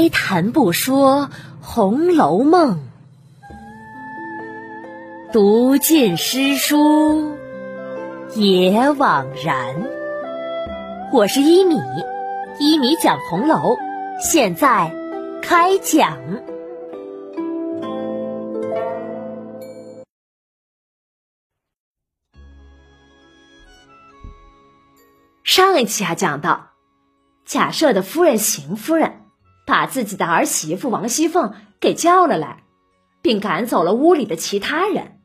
开谈不说《红楼梦》，读尽诗书也枉然。我是一米，一米讲红楼，现在开讲。上一期啊，讲到贾赦的夫人邢夫人。把自己的儿媳妇王熙凤给叫了来，并赶走了屋里的其他人，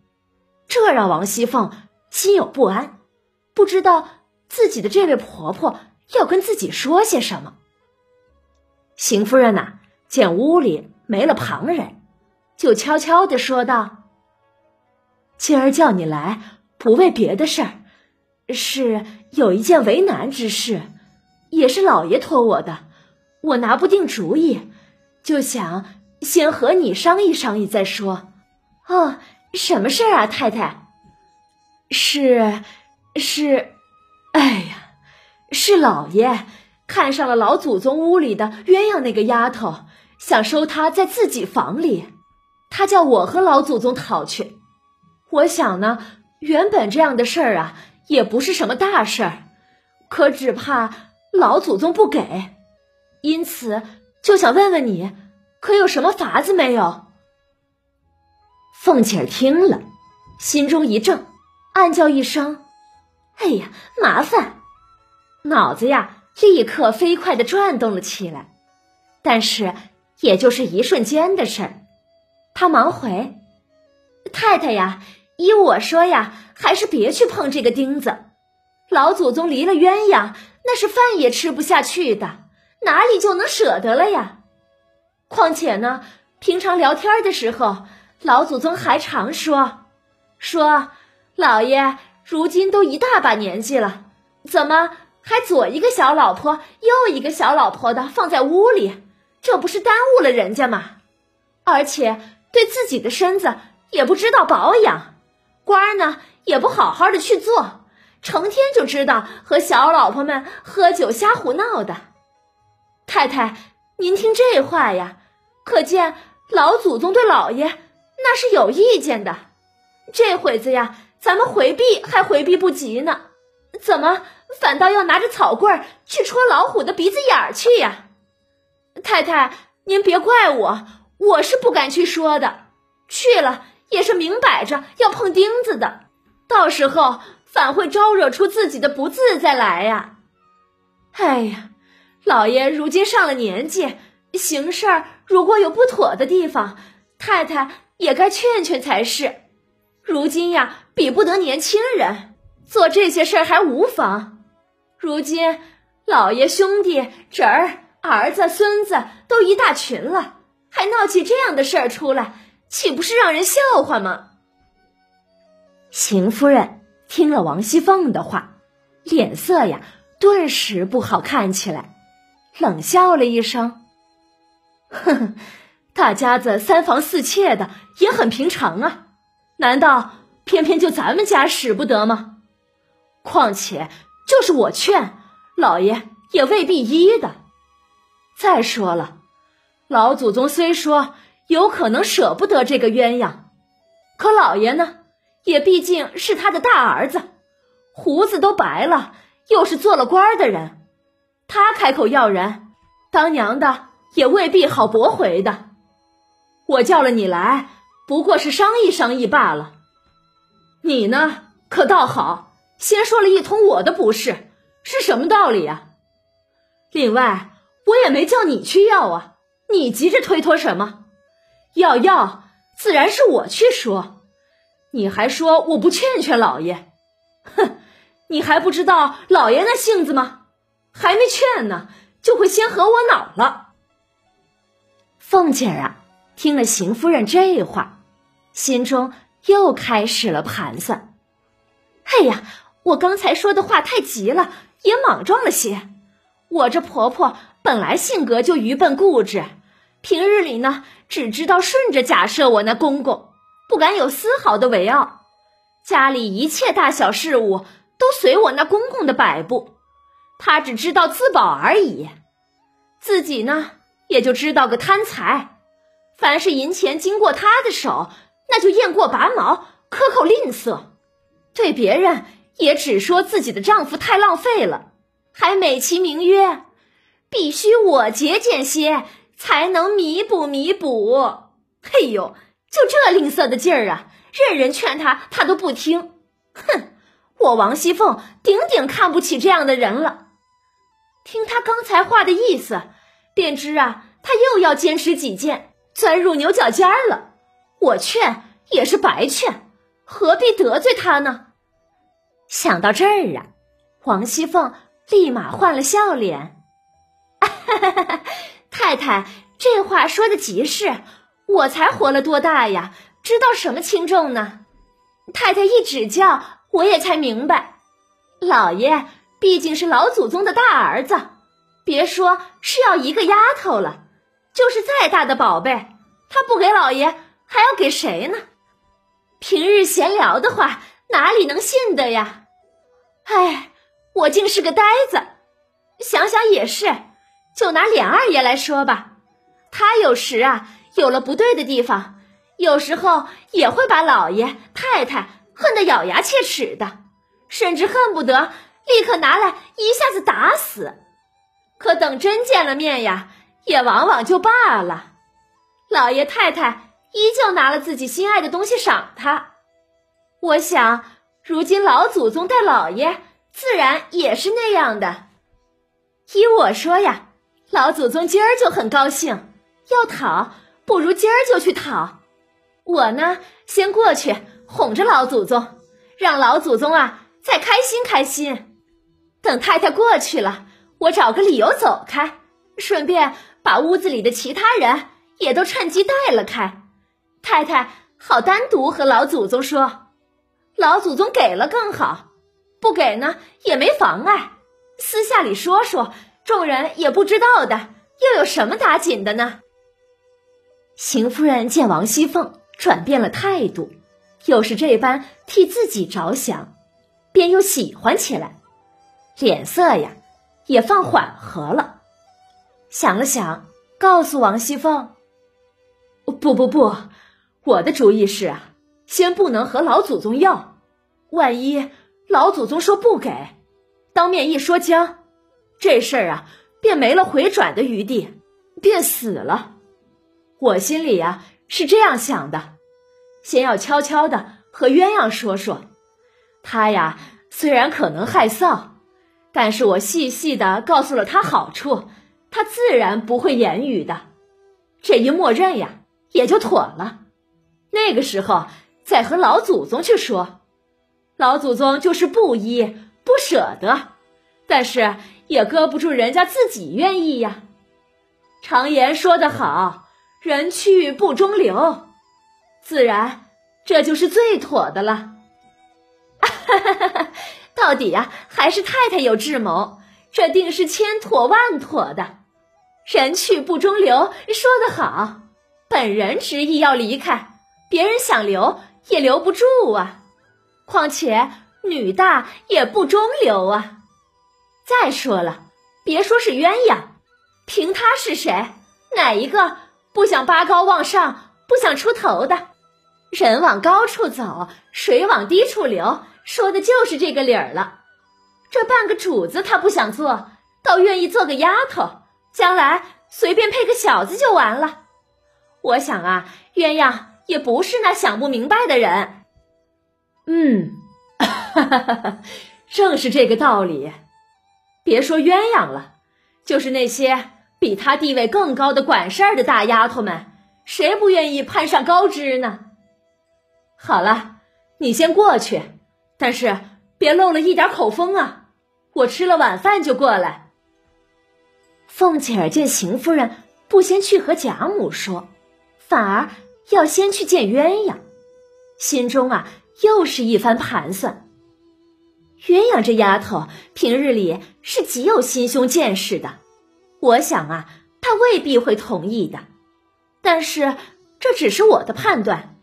这让王熙凤心有不安，不知道自己的这位婆婆要跟自己说些什么。邢夫人呐，见屋里没了旁人，就悄悄的说道：“今儿叫你来，不为别的事儿，是有一件为难之事，也是老爷托我的。”我拿不定主意，就想先和你商议商议再说。哦，什么事儿啊，太太？是，是，哎呀，是老爷看上了老祖宗屋里的鸳鸯那个丫头，想收她在自己房里。他叫我和老祖宗讨去。我想呢，原本这样的事儿啊，也不是什么大事儿，可只怕老祖宗不给。因此，就想问问你，可有什么法子没有？凤姐儿听了，心中一怔，暗叫一声：“哎呀，麻烦！”脑子呀，立刻飞快的转动了起来。但是，也就是一瞬间的事儿。他忙回：“太太呀，依我说呀，还是别去碰这个钉子。老祖宗离了鸳鸯，那是饭也吃不下去的。”哪里就能舍得了呀？况且呢，平常聊天的时候，老祖宗还常说，说老爷如今都一大把年纪了，怎么还左一个小老婆，右一个小老婆的放在屋里？这不是耽误了人家吗？而且对自己的身子也不知道保养，官呢也不好好的去做，成天就知道和小老婆们喝酒瞎胡闹的。太太，您听这话呀，可见老祖宗对老爷那是有意见的。这会子呀，咱们回避还回避不及呢，怎么反倒要拿着草棍去戳老虎的鼻子眼儿去呀？太太，您别怪我，我是不敢去说的。去了也是明摆着要碰钉子的，到时候反会招惹出自己的不自在来呀。哎呀！老爷如今上了年纪，行事儿如果有不妥的地方，太太也该劝劝才是。如今呀，比不得年轻人做这些事儿还无妨。如今老爷兄弟侄儿、儿子、孙子都一大群了，还闹起这样的事儿出来，岂不是让人笑话吗？邢夫人听了王熙凤的话，脸色呀顿时不好看起来。冷笑了一声，哼，大家子三房四妾的也很平常啊，难道偏偏就咱们家使不得吗？况且就是我劝老爷，也未必依的。再说了，老祖宗虽说有可能舍不得这个鸳鸯，可老爷呢，也毕竟是他的大儿子，胡子都白了，又是做了官的人。他开口要人，当娘的也未必好驳回的。我叫了你来，不过是商议商议罢了。你呢，可倒好，先说了一通我的不是，是什么道理呀？另外，我也没叫你去要啊，你急着推脱什么？要要，自然是我去说。你还说我不劝劝老爷？哼，你还不知道老爷那性子吗？还没劝呢，就会先和我恼了。凤姐儿啊，听了邢夫人这话，心中又开始了盘算。哎呀，我刚才说的话太急了，也莽撞了些。我这婆婆本来性格就愚笨固执，平日里呢，只知道顺着假设我那公公，不敢有丝毫的违傲。家里一切大小事务都随我那公公的摆布。他只知道自保而已，自己呢也就知道个贪财。凡是银钱经过她的手，那就雁过拔毛，克扣吝啬。对别人也只说自己的丈夫太浪费了，还美其名曰必须我节俭些才能弥补弥补。嘿呦，就这吝啬的劲儿啊！任人劝他，他都不听。哼，我王熙凤顶顶看不起这样的人了。听他刚才话的意思，便知啊，他又要坚持己见，钻入牛角尖了。我劝也是白劝。何必得罪他呢？想到这儿啊，王熙凤立马换了笑脸。太太，这话说的极是，我才活了多大呀，知道什么轻重呢？太太一指教，我也才明白，老爷毕竟是老祖宗的大儿子，别说是要一个丫头了，就是再大的宝贝，他不给老爷，还要给谁呢？平日闲聊的话，哪里能信的呀？哎，我竟是个呆子。想想也是，就拿琏二爷来说吧，他有时啊有了不对的地方，有时候也会把老爷太太恨得咬牙切齿的，甚至恨不得立刻拿来一下子打死。可等真见了面呀，也往往就罢了。老爷太太。依旧拿了自己心爱的东西赏他，我想如今老祖宗待老爷，自然也是那样的。依我说呀，老祖宗今儿就很高兴，要讨不如今儿就去讨。我呢，先过去哄着老祖宗，让老祖宗啊再开心开心。等太太过去了，我找个理由走开，顺便把屋子里的其他人也都趁机带了开。太太好，单独和老祖宗说，老祖宗给了更好，不给呢也没妨碍，私下里说说，众人也不知道的，又有什么打紧的呢？邢夫人见王熙凤转变了态度，又是这般替自己着想，便又喜欢起来，脸色呀也放缓和了。想了想，告诉王熙凤：“不不不。”我的主意是啊，先不能和老祖宗要，万一老祖宗说不给，当面一说僵，这事儿啊便没了回转的余地，便死了。我心里呀是这样想的，先要悄悄的和鸳鸯说说，他呀虽然可能害臊，但是我细细的告诉了他好处，他自然不会言语的。这一默认呀，也就妥了。那个时候再和老祖宗去说，老祖宗就是不依不舍得，但是也搁不住人家自己愿意呀。常言说得好，人去不中留，自然这就是最妥的了。哈 到底呀，还是太太有智谋，这定是千妥万妥的。人去不中留，说得好，本人执意要离开。别人想留也留不住啊，况且女大也不中留啊。再说了，别说是鸳鸯，凭他是谁，哪一个不想拔高往上，不想出头的？人往高处走，水往低处流，说的就是这个理儿了。这半个主子他不想做，倒愿意做个丫头，将来随便配个小子就完了。我想啊，鸳鸯。也不是那想不明白的人，嗯，正是这个道理。别说鸳鸯了，就是那些比他地位更高的管事儿的大丫头们，谁不愿意攀上高枝呢？好了，你先过去，但是别漏了一点口风啊！我吃了晚饭就过来。凤姐儿见邢夫人不先去和贾母说，反而。要先去见鸳鸯，心中啊又是一番盘算。鸳鸯这丫头平日里是极有心胸见识的，我想啊，她未必会同意的。但是这只是我的判断，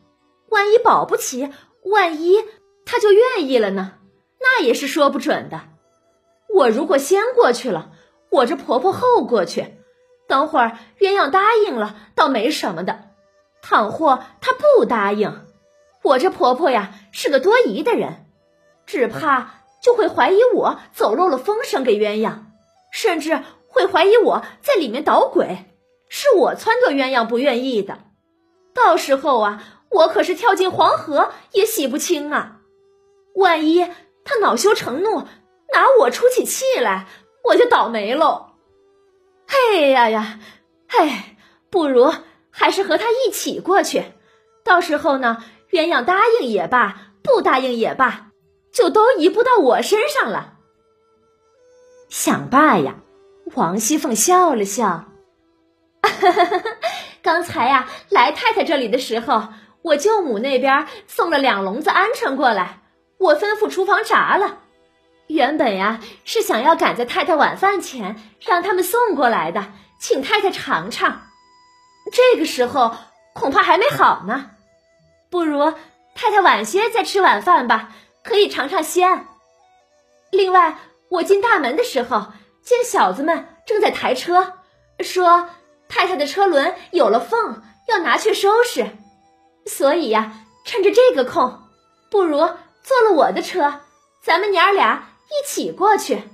万一保不齐，万一她就愿意了呢？那也是说不准的。我如果先过去了，我这婆婆后过去，等会儿鸳鸯答应了，倒没什么的；倘或她不答应，我这婆婆呀是个多疑的人，只怕就会怀疑我走漏了风声给鸳鸯，甚至会怀疑我在里面捣鬼，是我撺掇鸳鸯不愿意的。到时候啊，我可是跳进黄河也洗不清啊！万一他恼羞成怒，拿我出起气来，我就倒霉喽。嘿呀呀，嘿，不如还是和他一起过去。到时候呢，鸳鸯答应也罢，不答应也罢，就都移不到我身上了。想罢呀，王熙凤笑了笑。刚才呀，来太太这里的时候，我舅母那边送了两笼子鹌鹑过来，我吩咐厨房炸了。原本呀是想要赶在太太晚饭前让他们送过来的，请太太尝尝。这个时候恐怕还没好呢，不如太太晚些再吃晚饭吧，可以尝尝鲜。另外，我进大门的时候见小子们正在抬车，说太太的车轮有了缝，要拿去收拾，所以呀，趁着这个空，不如坐了我的车，咱们娘儿俩。一起过去，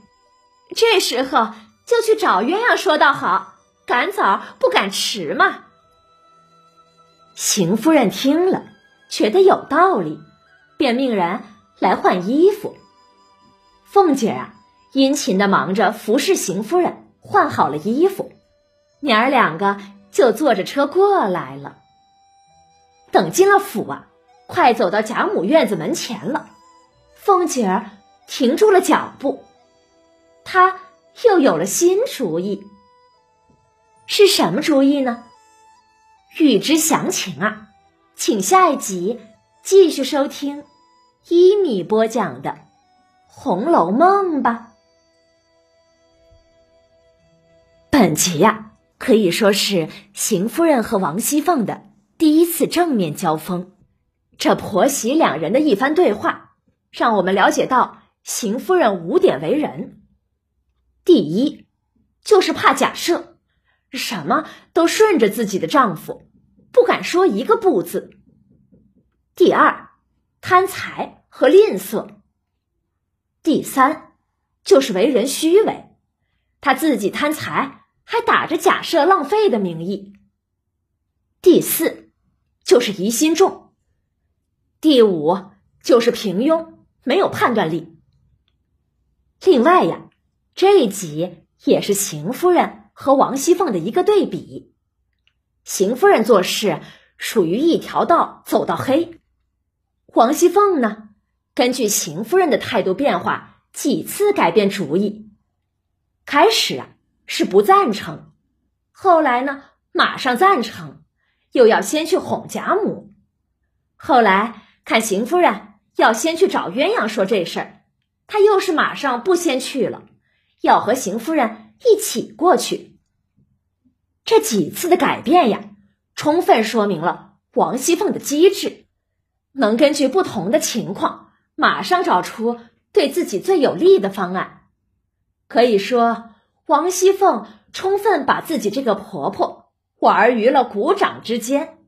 这时候就去找鸳鸯说道好，赶早不赶迟嘛。邢夫人听了，觉得有道理，便命人来换衣服。凤姐啊，殷勤的忙着服侍邢夫人，换好了衣服，娘儿两个就坐着车过来了。等进了府啊，快走到贾母院子门前了，凤姐儿。停住了脚步，她又有了新主意。是什么主意呢？欲知详情啊，请下一集继续收听一米播讲的《红楼梦》吧。本集呀，可以说是邢夫人和王熙凤的第一次正面交锋。这婆媳两人的一番对话，让我们了解到。邢夫人五点为人，第一就是怕假设，什么都顺着自己的丈夫，不敢说一个不字。第二，贪财和吝啬。第三，就是为人虚伪，他自己贪财，还打着假设浪费的名义。第四，就是疑心重。第五，就是平庸，没有判断力。另外呀，这一集也是邢夫人和王熙凤的一个对比。邢夫人做事属于一条道走到黑，王熙凤呢，根据邢夫人的态度变化，几次改变主意。开始啊是不赞成，后来呢马上赞成，又要先去哄贾母。后来看邢夫人要先去找鸳鸯说这事儿。他又是马上不先去了，要和邢夫人一起过去。这几次的改变呀，充分说明了王熙凤的机智，能根据不同的情况，马上找出对自己最有利的方案。可以说，王熙凤充分把自己这个婆婆玩于了股掌之间。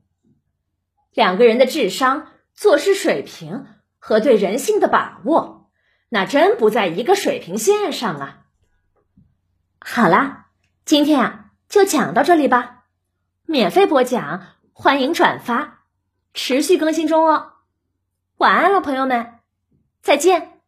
两个人的智商、做事水平和对人性的把握。那真不在一个水平线上啊！好啦，今天啊就讲到这里吧。免费播讲，欢迎转发，持续更新中哦。晚安了，朋友们，再见。